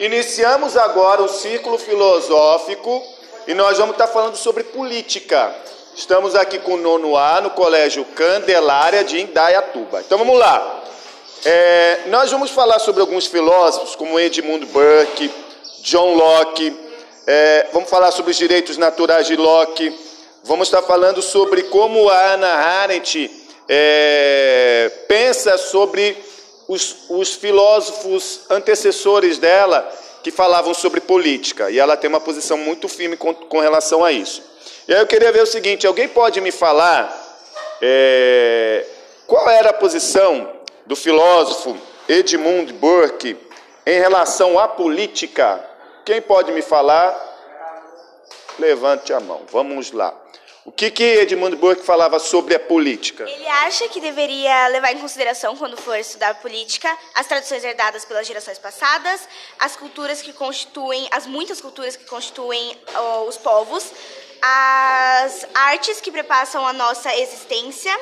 Iniciamos agora o círculo filosófico e nós vamos estar falando sobre política. Estamos aqui com o nono A no Colégio Candelária de Indaiatuba. Então vamos lá. É, nós vamos falar sobre alguns filósofos, como Edmund Burke, John Locke. É, vamos falar sobre os direitos naturais de Locke. Vamos estar falando sobre como a Ana Arendt é, pensa sobre os, os filósofos antecessores dela que falavam sobre política. E ela tem uma posição muito firme com, com relação a isso. E aí eu queria ver o seguinte: alguém pode me falar é, qual era a posição do filósofo Edmund Burke em relação à política? Quem pode me falar? Levante a mão. Vamos lá. O que, que Edmund Burke falava sobre a política? Ele acha que deveria levar em consideração, quando for estudar política, as tradições herdadas pelas gerações passadas, as culturas que constituem, as muitas culturas que constituem oh, os povos, as artes que prepassam a nossa existência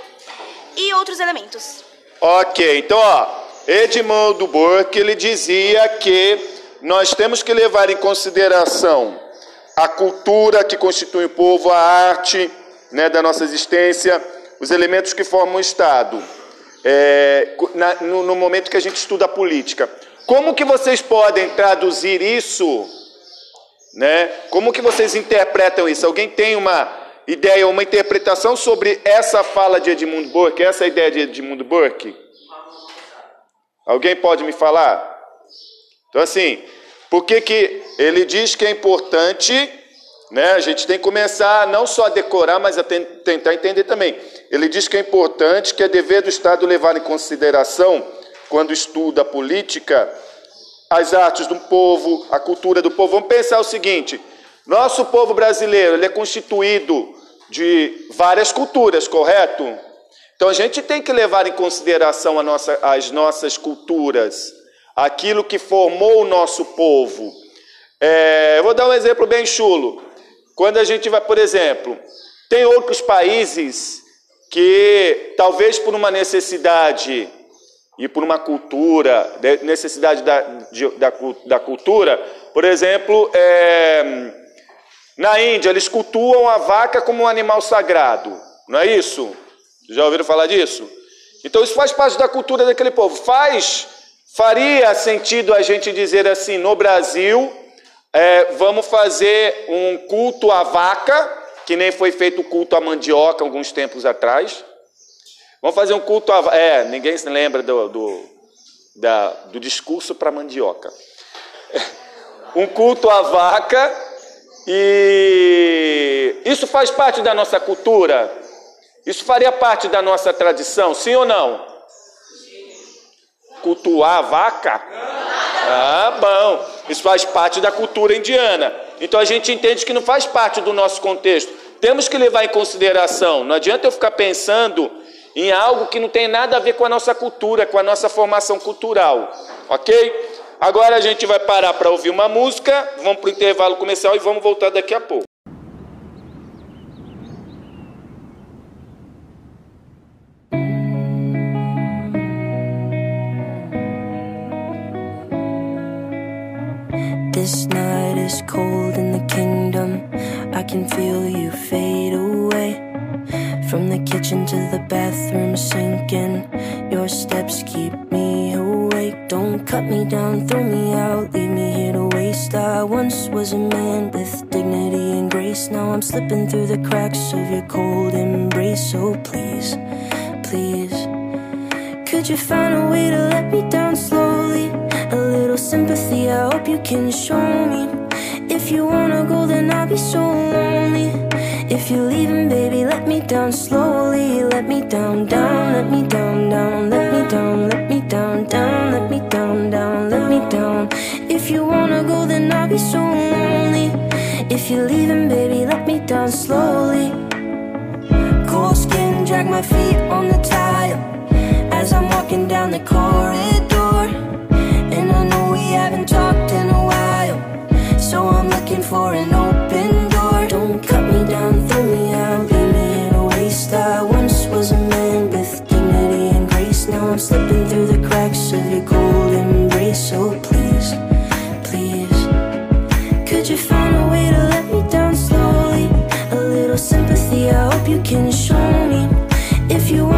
e outros elementos. Ok, então, ó, Edmund Burke ele dizia que nós temos que levar em consideração a cultura que constitui o povo, a arte né, da nossa existência, os elementos que formam o Estado. É, na, no, no, momento que a gente estuda a política. Como que vocês podem traduzir isso? Né? Como que vocês interpretam isso? Alguém tem uma ideia, uma interpretação sobre essa fala de Edmund Burke, essa ideia de Edmund Burke? Alguém pode me falar? Então, assim, por que, que ele diz que é importante, né? A gente tem que começar não só a decorar, mas a tentar entender também. Ele diz que é importante, que é dever do Estado levar em consideração, quando estuda a política, as artes do povo, a cultura do povo. Vamos pensar o seguinte: nosso povo brasileiro ele é constituído de várias culturas, correto? Então a gente tem que levar em consideração nossa, as nossas culturas aquilo que formou o nosso povo. É, vou dar um exemplo bem chulo. Quando a gente vai, por exemplo, tem outros países que talvez por uma necessidade e por uma cultura, necessidade da, de, da, da, cultura, por exemplo, é, na Índia eles cultuam a vaca como um animal sagrado, não é isso? Já ouviram falar disso? Então isso faz parte da cultura daquele povo. Faz Faria sentido a gente dizer assim: no Brasil, é, vamos fazer um culto à vaca, que nem foi feito o culto à mandioca alguns tempos atrás. Vamos fazer um culto à É, ninguém se lembra do, do, da, do discurso para mandioca. Um culto à vaca, e isso faz parte da nossa cultura? Isso faria parte da nossa tradição, sim ou não? Cultuar a vaca? Ah, bom. Isso faz parte da cultura indiana. Então a gente entende que não faz parte do nosso contexto. Temos que levar em consideração. Não adianta eu ficar pensando em algo que não tem nada a ver com a nossa cultura, com a nossa formação cultural. Ok? Agora a gente vai parar para ouvir uma música, vamos para o intervalo comercial e vamos voltar daqui a pouco. This night is cold in the kingdom. I can feel you fade away. From the kitchen to the bathroom sinking. Your steps keep me awake. Don't cut me down, throw me out, leave me here to waste. I once was a man with dignity and grace. Now I'm slipping through the cracks of your cold embrace. So please, please, could you find a way to let me down slowly? Sympathy, I hope you can show me. If you wanna go, then I'll be so lonely. If you're leaving, baby, let me down slowly. Let me down, down, let me down, down. Let me down, let me down, down Let me down, down, let me down. If you wanna go, then I'll be so lonely. If you're leaving, baby, let me down slowly. Cold skin, drag my feet on the tile. As I'm walking down the corridor haven't talked in a while. So I'm looking for an open door. Don't cut me down, throw me out, leave me in a waste. I once was a man with dignity and grace. Now I'm slipping through the cracks of your cold embrace. So please, please Could you find a way to let me down slowly? A little sympathy, I hope you can show me. If you want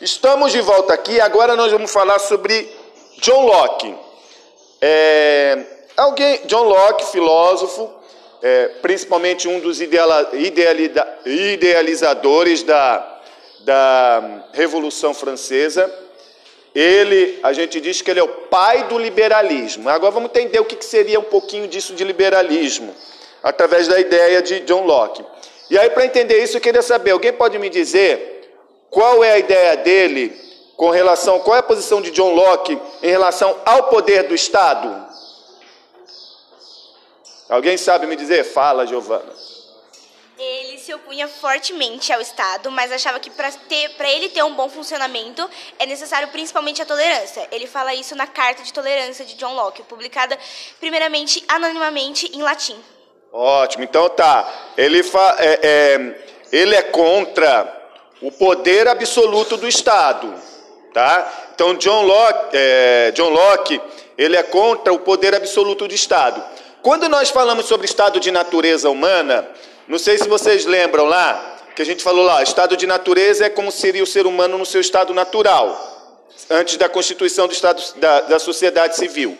Estamos de volta aqui. Agora nós vamos falar sobre John Locke. É, alguém, John Locke, filósofo, é, principalmente um dos ideala, idealizadores da da Revolução Francesa. Ele, a gente diz que ele é o pai do liberalismo. Agora vamos entender o que seria um pouquinho disso de liberalismo, através da ideia de John Locke. E aí, para entender isso, eu queria saber: alguém pode me dizer qual é a ideia dele com relação, qual é a posição de John Locke em relação ao poder do Estado? Alguém sabe me dizer? Fala, Giovana. Se opunha fortemente ao Estado, mas achava que para ele ter um bom funcionamento é necessário principalmente a tolerância. Ele fala isso na Carta de Tolerância de John Locke, publicada primeiramente anonimamente em latim. Ótimo, então tá. Ele, fa, é, é, ele é contra o poder absoluto do Estado, tá? Então John Locke, é, John Locke, ele é contra o poder absoluto do Estado. Quando nós falamos sobre estado de natureza humana, não sei se vocês lembram lá, que a gente falou lá, estado de natureza é como seria o ser humano no seu estado natural, antes da constituição do estado da, da sociedade civil.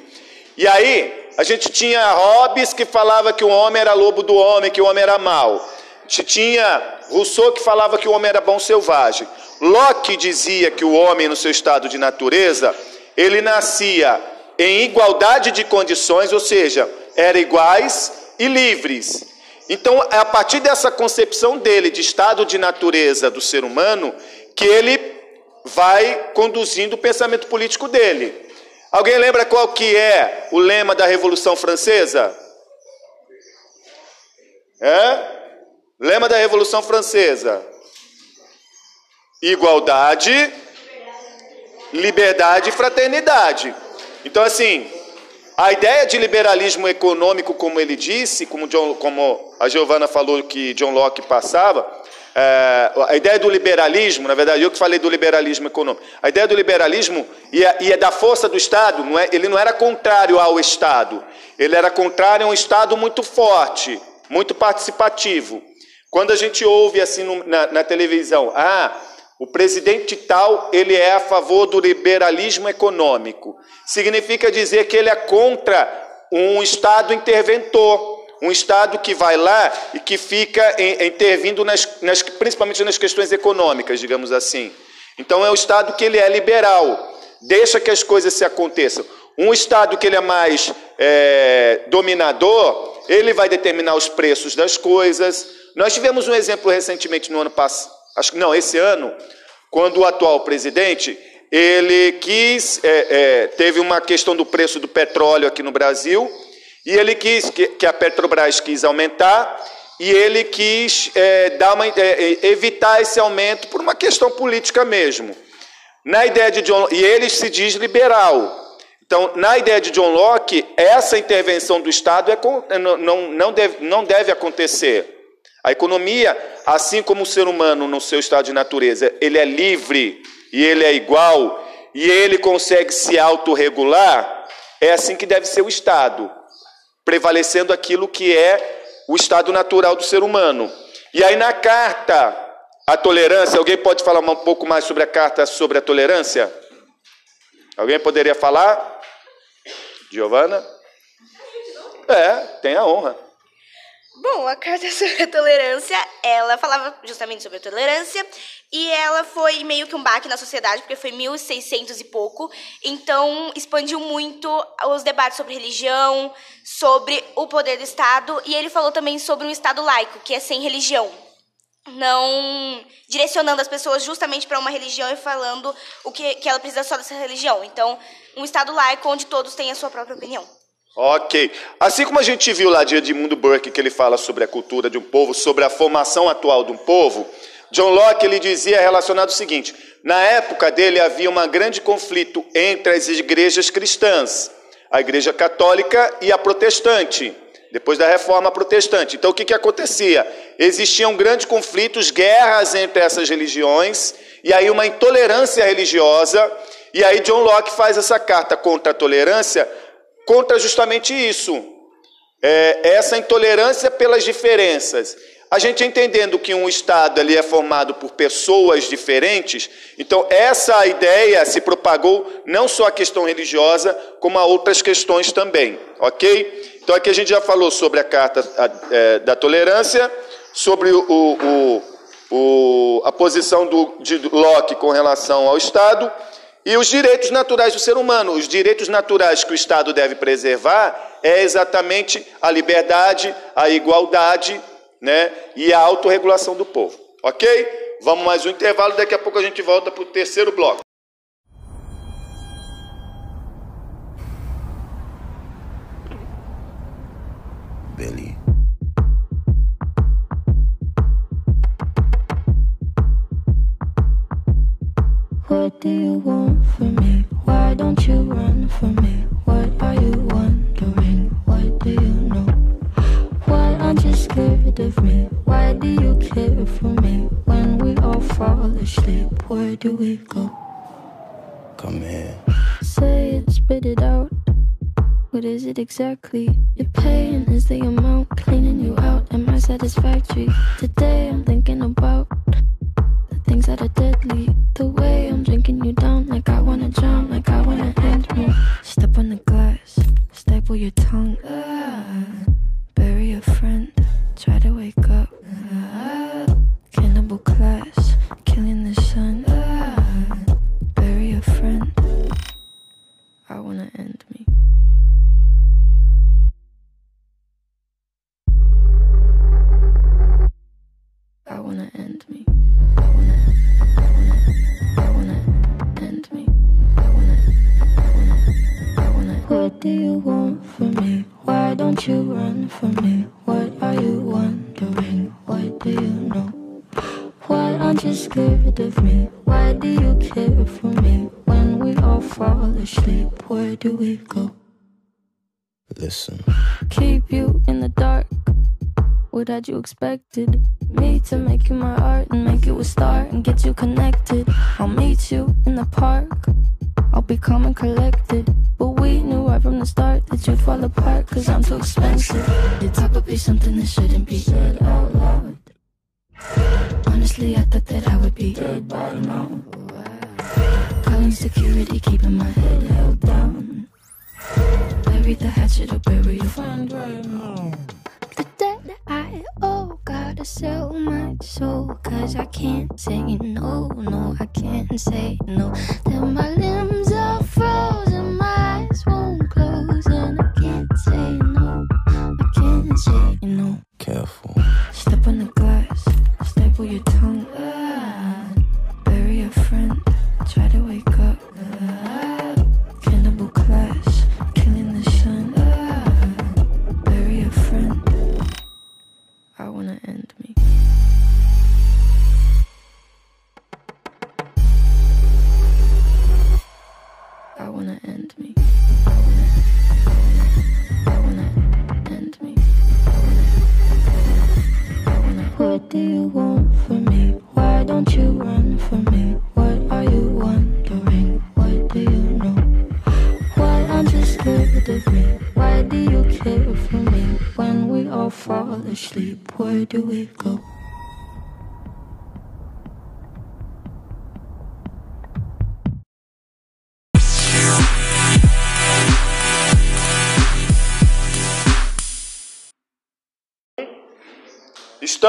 E aí, a gente tinha Hobbes que falava que o homem era lobo do homem, que o homem era mau. A gente tinha Rousseau que falava que o homem era bom selvagem. Locke dizia que o homem, no seu estado de natureza, ele nascia em igualdade de condições, ou seja, era iguais e livres. Então, é a partir dessa concepção dele de estado de natureza do ser humano que ele vai conduzindo o pensamento político dele. Alguém lembra qual que é o lema da Revolução Francesa? É? Lema da Revolução Francesa: igualdade, liberdade e fraternidade. Então, assim, a ideia de liberalismo econômico, como ele disse, como, John, como a Giovana falou que John Locke passava, é, a ideia do liberalismo, na verdade, eu que falei do liberalismo econômico, a ideia do liberalismo e, a da força do Estado, não é, ele não era contrário ao Estado, ele era contrário a um Estado muito forte, muito participativo. Quando a gente ouve assim no, na, na televisão, ah, o presidente tal, ele é a favor do liberalismo econômico. Significa dizer que ele é contra um Estado interventor, um Estado que vai lá e que fica intervindo, nas, nas, principalmente nas questões econômicas, digamos assim. Então é um Estado que ele é liberal, deixa que as coisas se aconteçam. Um Estado que ele é mais é, dominador, ele vai determinar os preços das coisas. Nós tivemos um exemplo recentemente no ano passado acho que não, esse ano, quando o atual presidente ele quis, é, é, teve uma questão do preço do petróleo aqui no Brasil, e ele quis, que, que a Petrobras quis aumentar, e ele quis é, dar uma, é, é, evitar esse aumento por uma questão política mesmo. Na ideia de John, e ele se diz liberal. Então, na ideia de John Locke, essa intervenção do Estado é, não, não, deve, não deve acontecer. A economia, assim como o ser humano no seu estado de natureza, ele é livre e ele é igual e ele consegue se autorregular, é assim que deve ser o Estado, prevalecendo aquilo que é o estado natural do ser humano. E aí na carta A tolerância, alguém pode falar um pouco mais sobre a carta sobre a tolerância? Alguém poderia falar? Giovana? É, tem a honra. Bom, a carta sobre a tolerância, ela falava justamente sobre a tolerância e ela foi meio que um baque na sociedade, porque foi 1600 e pouco, então expandiu muito os debates sobre religião, sobre o poder do Estado, e ele falou também sobre um Estado laico, que é sem religião. Não direcionando as pessoas justamente para uma religião e falando o que, que ela precisa só dessa religião. Então, um Estado laico onde todos têm a sua própria opinião. Ok. Assim como a gente viu lá de Edmundo Burke, que ele fala sobre a cultura de um povo, sobre a formação atual de um povo, John Locke ele dizia relacionado o seguinte: na época dele havia um grande conflito entre as igrejas cristãs, a igreja católica e a protestante, depois da reforma protestante. Então o que, que acontecia? Existiam grandes conflitos, guerras entre essas religiões, e aí uma intolerância religiosa. E aí John Locke faz essa carta contra a tolerância contra justamente isso, é, essa intolerância pelas diferenças. A gente entendendo que um Estado ali é formado por pessoas diferentes, então essa ideia se propagou não só a questão religiosa, como a outras questões também, ok? Então aqui a gente já falou sobre a Carta é, da Tolerância, sobre o, o, o, a posição do, de Locke com relação ao Estado, e os direitos naturais do ser humano, os direitos naturais que o Estado deve preservar é exatamente a liberdade, a igualdade né, e a autorregulação do povo. Ok? Vamos mais um intervalo, daqui a pouco a gente volta para o terceiro bloco. What do you want from me? Why don't you run from me? What are you wondering? What do you know? Why aren't you scared of me? Why do you care for me? When we all fall asleep, where do we go? Come here. Say it, spit it out. What is it exactly? Your pain is the amount cleaning you out. Am I satisfactory? Today I'm thinking about things that are deadly. The way I'm drinking you down, like I wanna drown, like I wanna end me. Step on the glass, staple your tongue. Ah, scared of me? Why do you care for me? When we all fall asleep, where do we go? Listen. Keep you in the dark. What had you expected? Me to make you my art and make you a star and get you connected. I'll meet you in the park. I'll be calm and collected. But we knew right from the start that you'd fall apart, cause I'm too expensive. Your talk would be something that shouldn't be said out loud. Honestly, I thought that I would be dead by now. Calling security, keeping my head held down. Bury the hatchet or bury your friend right now. The debt I owe, gotta sell my soul. Cause I can't say no, no, I can't say no. Then my limbs are frozen, my eyes won't close. And I can't say no, I can't say no. Careful. Step on the nibble your tongue.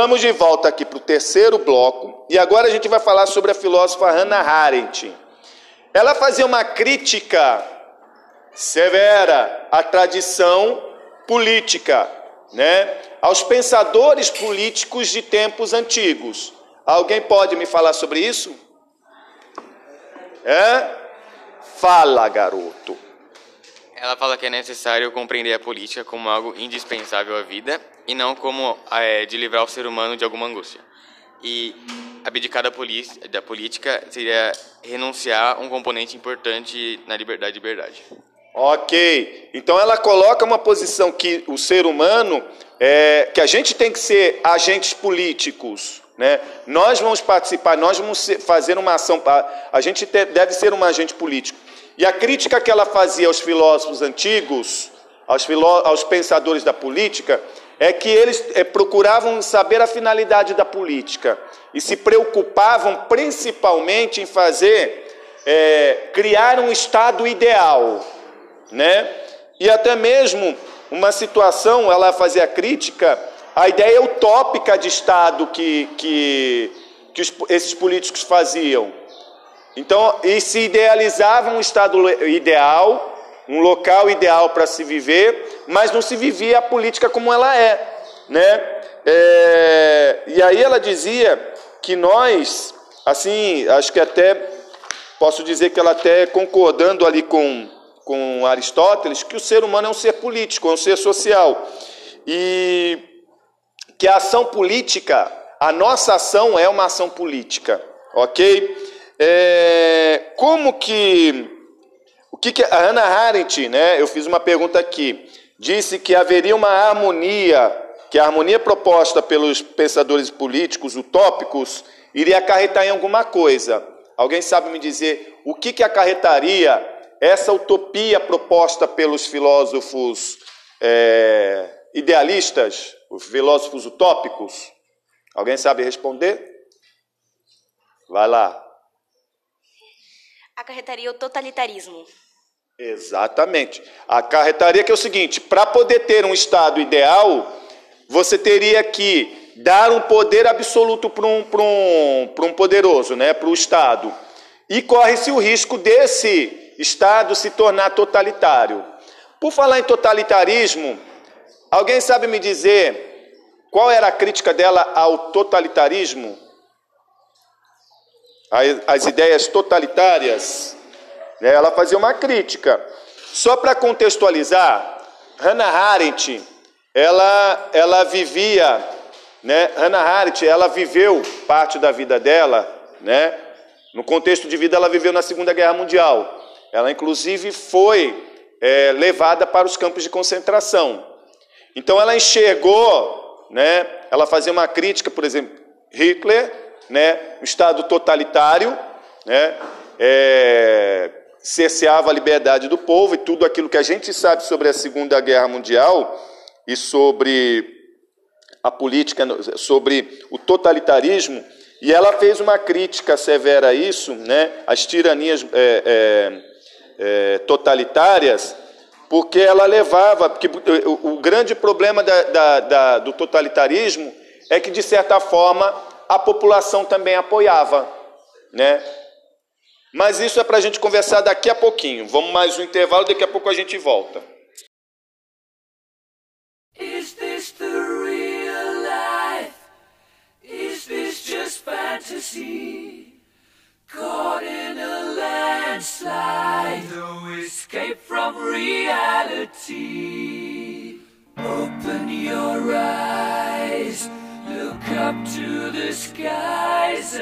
Estamos de volta aqui para o terceiro bloco e agora a gente vai falar sobre a filósofa Hannah Arendt. Ela fazia uma crítica severa à tradição política, né? aos pensadores políticos de tempos antigos. Alguém pode me falar sobre isso? É? Fala, garoto. Ela fala que é necessário compreender a política como algo indispensável à vida e não como é, de livrar o ser humano de alguma angústia. E abdicar da, da política seria renunciar a um componente importante na liberdade de liberdade. Ok. Então ela coloca uma posição que o ser humano, é, que a gente tem que ser agentes políticos. Né? Nós vamos participar, nós vamos fazer uma ação. A gente deve ser um agente político. E a crítica que ela fazia aos filósofos antigos, aos, filó aos pensadores da política, é que eles é, procuravam saber a finalidade da política e se preocupavam principalmente em fazer, é, criar um estado ideal, né? E até mesmo uma situação, ela fazia crítica à ideia utópica de estado que, que, que os, esses políticos faziam. Então, e se idealizava um estado ideal, um local ideal para se viver, mas não se vivia a política como ela é, né? É, e aí ela dizia que nós, assim, acho que até posso dizer que ela até concordando ali com com Aristóteles, que o ser humano é um ser político, é um ser social e que a ação política, a nossa ação é uma ação política, ok? É, como que que, que a Hannah Arendt, né? Eu fiz uma pergunta aqui. Disse que haveria uma harmonia, que a harmonia proposta pelos pensadores políticos utópicos iria acarretar em alguma coisa. Alguém sabe me dizer o que, que acarretaria essa utopia proposta pelos filósofos é, idealistas, os filósofos utópicos? Alguém sabe responder? Vai lá acarretaria o totalitarismo. Exatamente. Acarretaria que é o seguinte: para poder ter um Estado ideal, você teria que dar um poder absoluto para um, um, um poderoso, né, para o Estado. E corre-se o risco desse Estado se tornar totalitário. Por falar em totalitarismo, alguém sabe me dizer qual era a crítica dela ao totalitarismo? as ideias totalitárias, ela fazia uma crítica. Só para contextualizar, Hannah Arendt, ela, ela vivia, né, Hannah Arendt, ela viveu parte da vida dela, né, no contexto de vida ela viveu na Segunda Guerra Mundial. Ela inclusive foi é, levada para os campos de concentração. Então ela enxergou, né, ela fazia uma crítica, por exemplo, Hitler né, Estado totalitário, né, é, cerceava a liberdade do povo e tudo aquilo que a gente sabe sobre a Segunda Guerra Mundial e sobre a política, sobre o totalitarismo, e ela fez uma crítica severa a isso, né, às tiranias é, é, é, totalitárias, porque ela levava, porque o, o grande problema da, da, da, do totalitarismo é que, de certa forma, a população também apoiava, né? Mas isso é para a gente conversar daqui a pouquinho. Vamos mais um intervalo, daqui a pouco a gente volta. Is this the real life? Is this just fantasy? Caught in a landslide, no escape from reality. Open your eyes. Look up to the skies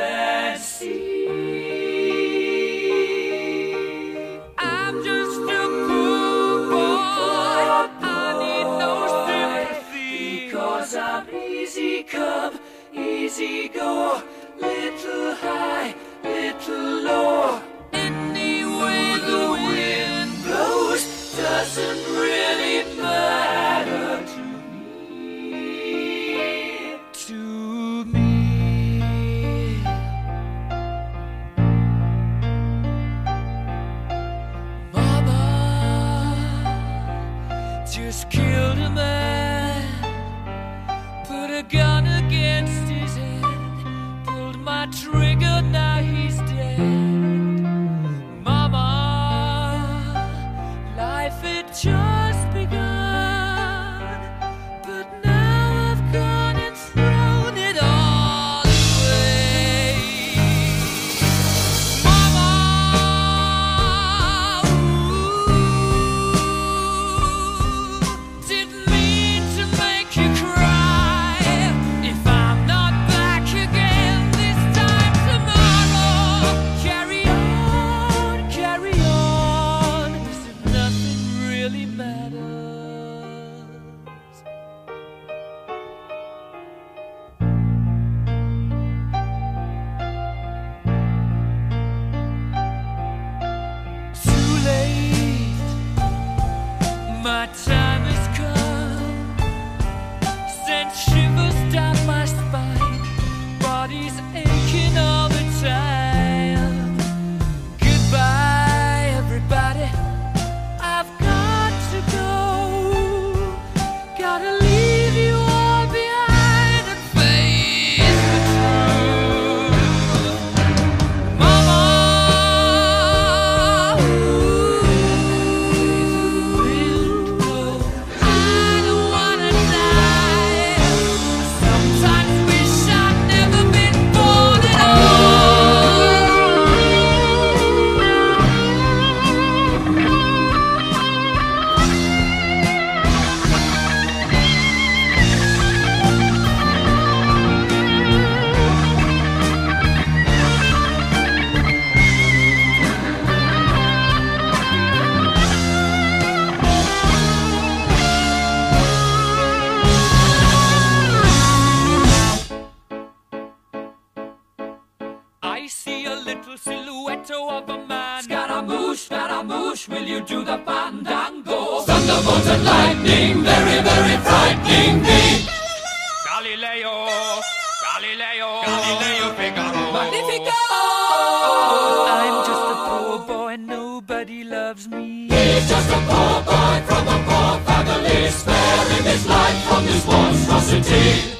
monstrosity.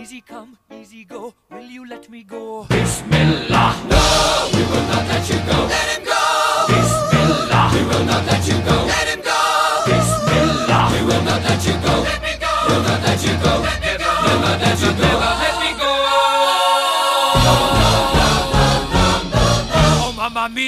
Easy come, easy go, will you let me go?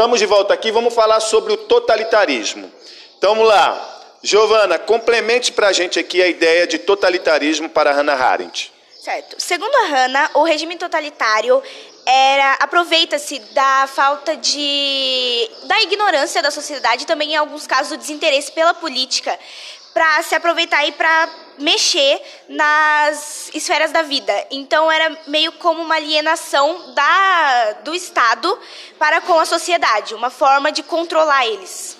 Estamos de volta aqui, vamos falar sobre o totalitarismo. Então vamos lá. Giovana, complemente para a gente aqui a ideia de totalitarismo para Hannah Arendt. Certo. Segundo a Hannah, o regime totalitário era aproveita-se da falta de da ignorância da sociedade e também em alguns casos do desinteresse pela política para se aproveitar e para mexer nas esferas da vida. Então era meio como uma alienação da do Estado para com a sociedade, uma forma de controlar eles.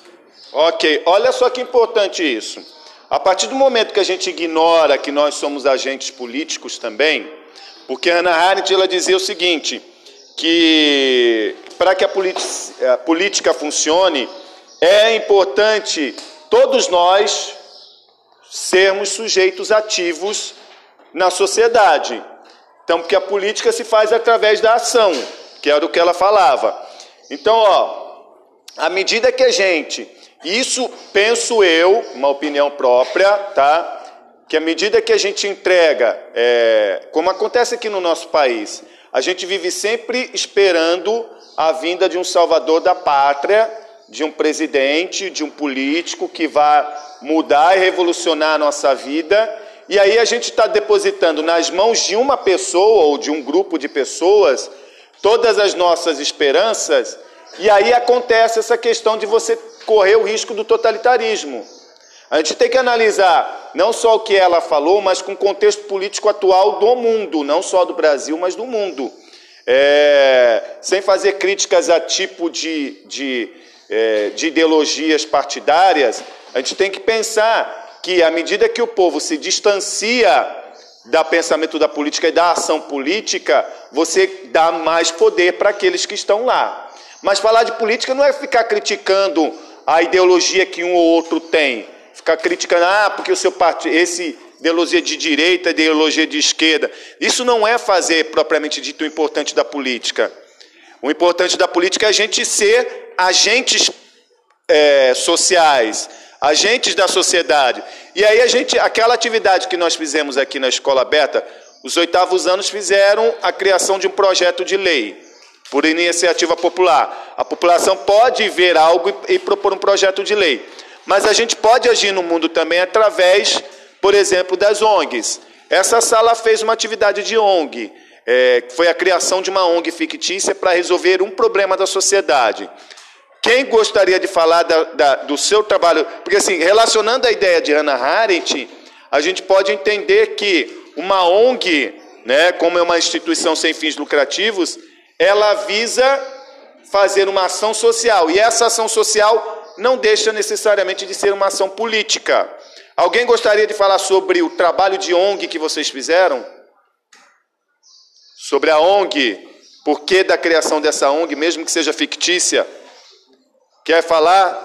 Ok, olha só que importante isso. A partir do momento que a gente ignora que nós somos agentes políticos também, porque Hannah Arendt ela dizia o seguinte, que para que a, a política funcione, é importante todos nós sermos sujeitos ativos na sociedade. Então, porque a política se faz através da ação, que era o que ela falava. Então, ó, à medida que a gente, isso penso eu, uma opinião própria, tá? Que à medida que a gente entrega, é, como acontece aqui no nosso país, a gente vive sempre esperando a vinda de um salvador da pátria, de um presidente, de um político que vá mudar e revolucionar a nossa vida. E aí a gente está depositando nas mãos de uma pessoa ou de um grupo de pessoas todas as nossas esperanças, e aí acontece essa questão de você correr o risco do totalitarismo. A gente tem que analisar não só o que ela falou, mas com o contexto político atual do mundo, não só do Brasil, mas do mundo. É, sem fazer críticas a tipo de, de, é, de ideologias partidárias, a gente tem que pensar que, à medida que o povo se distancia da pensamento da política e da ação política, você dá mais poder para aqueles que estão lá. Mas falar de política não é ficar criticando a ideologia que um ou outro tem, ficar criticando, ah, porque o seu partido, esse ideologia de direita, ideologia de esquerda. Isso não é fazer propriamente dito o importante da política. O importante da política é a gente ser agentes é, sociais, agentes da sociedade. E aí a gente, aquela atividade que nós fizemos aqui na escola aberta, os oitavos anos fizeram a criação de um projeto de lei por iniciativa popular. A população pode ver algo e, propor um projeto de lei, mas a gente pode agir no mundo também através, por exemplo, das ONGs. Essa sala fez uma atividade de ONG, é, foi a criação de uma ONG fictícia para resolver um problema da sociedade. Quem gostaria de falar da, da, do seu trabalho? Porque, assim, relacionando a ideia de Hannah Arendt, a gente pode entender que uma ONG, né, como é uma instituição sem fins lucrativos, ela visa fazer uma ação social. E essa ação social não deixa necessariamente de ser uma ação política. Alguém gostaria de falar sobre o trabalho de ONG que vocês fizeram? Sobre a ONG, por que da criação dessa ONG, mesmo que seja fictícia? Quer falar?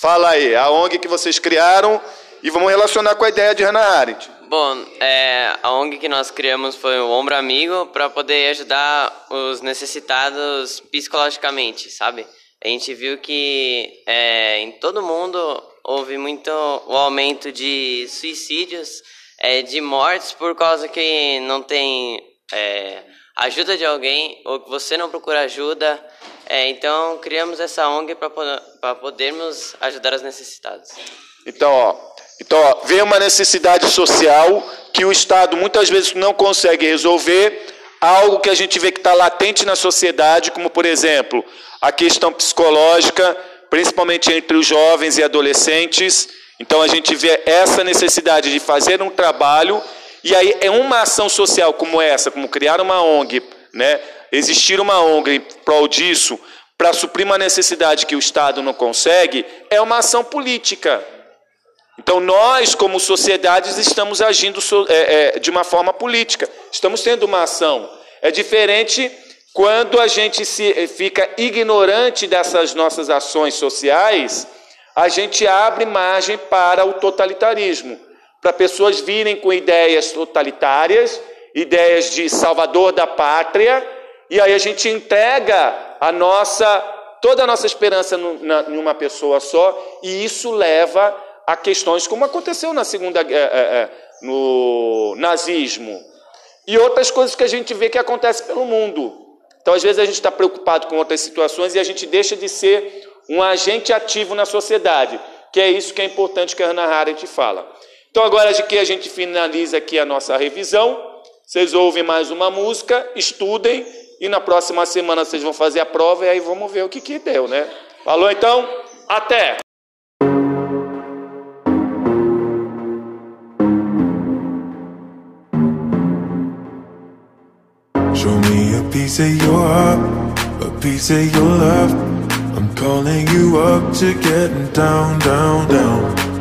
Fala aí, a ONG que vocês criaram e vamos relacionar com a ideia de Hannah Arendt. Bom, é, a ONG que nós criamos foi o Ombro Amigo para poder ajudar os necessitados psicologicamente, sabe? A gente viu que é, em todo mundo houve muito o aumento de suicídios, é, de mortes por causa que não tem é, ajuda de alguém ou que você não procura ajuda. É, então, criamos essa ONG para podermos ajudar os necessitados. Então, ó, então ó, vem uma necessidade social que o Estado muitas vezes não consegue resolver, algo que a gente vê que está latente na sociedade, como, por exemplo, a questão psicológica, principalmente entre os jovens e adolescentes. Então, a gente vê essa necessidade de fazer um trabalho, e aí é uma ação social como essa, como criar uma ONG, né? Existir uma ONG em prol disso, para suprir uma necessidade que o Estado não consegue, é uma ação política. Então, nós, como sociedades, estamos agindo é, é, de uma forma política, estamos tendo uma ação. É diferente quando a gente se, eh, fica ignorante dessas nossas ações sociais, a gente abre margem para o totalitarismo, para pessoas virem com ideias totalitárias, ideias de salvador da pátria, e aí a gente entrega a nossa toda a nossa esperança em uma pessoa só, e isso leva a questões como aconteceu na segunda é, é, no nazismo e outras coisas que a gente vê que acontece pelo mundo. Então, às vezes a gente está preocupado com outras situações e a gente deixa de ser um agente ativo na sociedade, que é isso que é importante que a Hannah Arendt fala. Então, agora de que a gente finaliza aqui a nossa revisão, vocês ouvem mais uma música, estudem e na próxima semana vocês vão fazer a prova e aí vamos ver o que, que deu, né? Falou então? Até! Show me a piece of your heart, a piece of your love. I'm calling you up to getting down, down, down.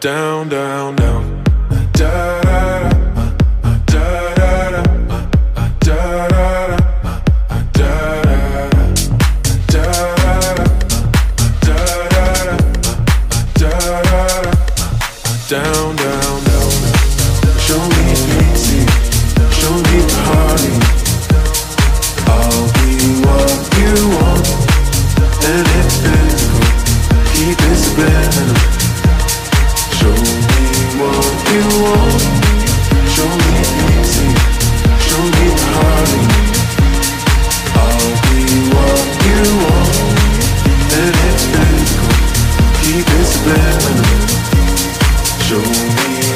down, down, down. Uh, da da da,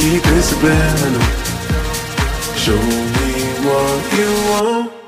Keep it subliminal. Show me what you want.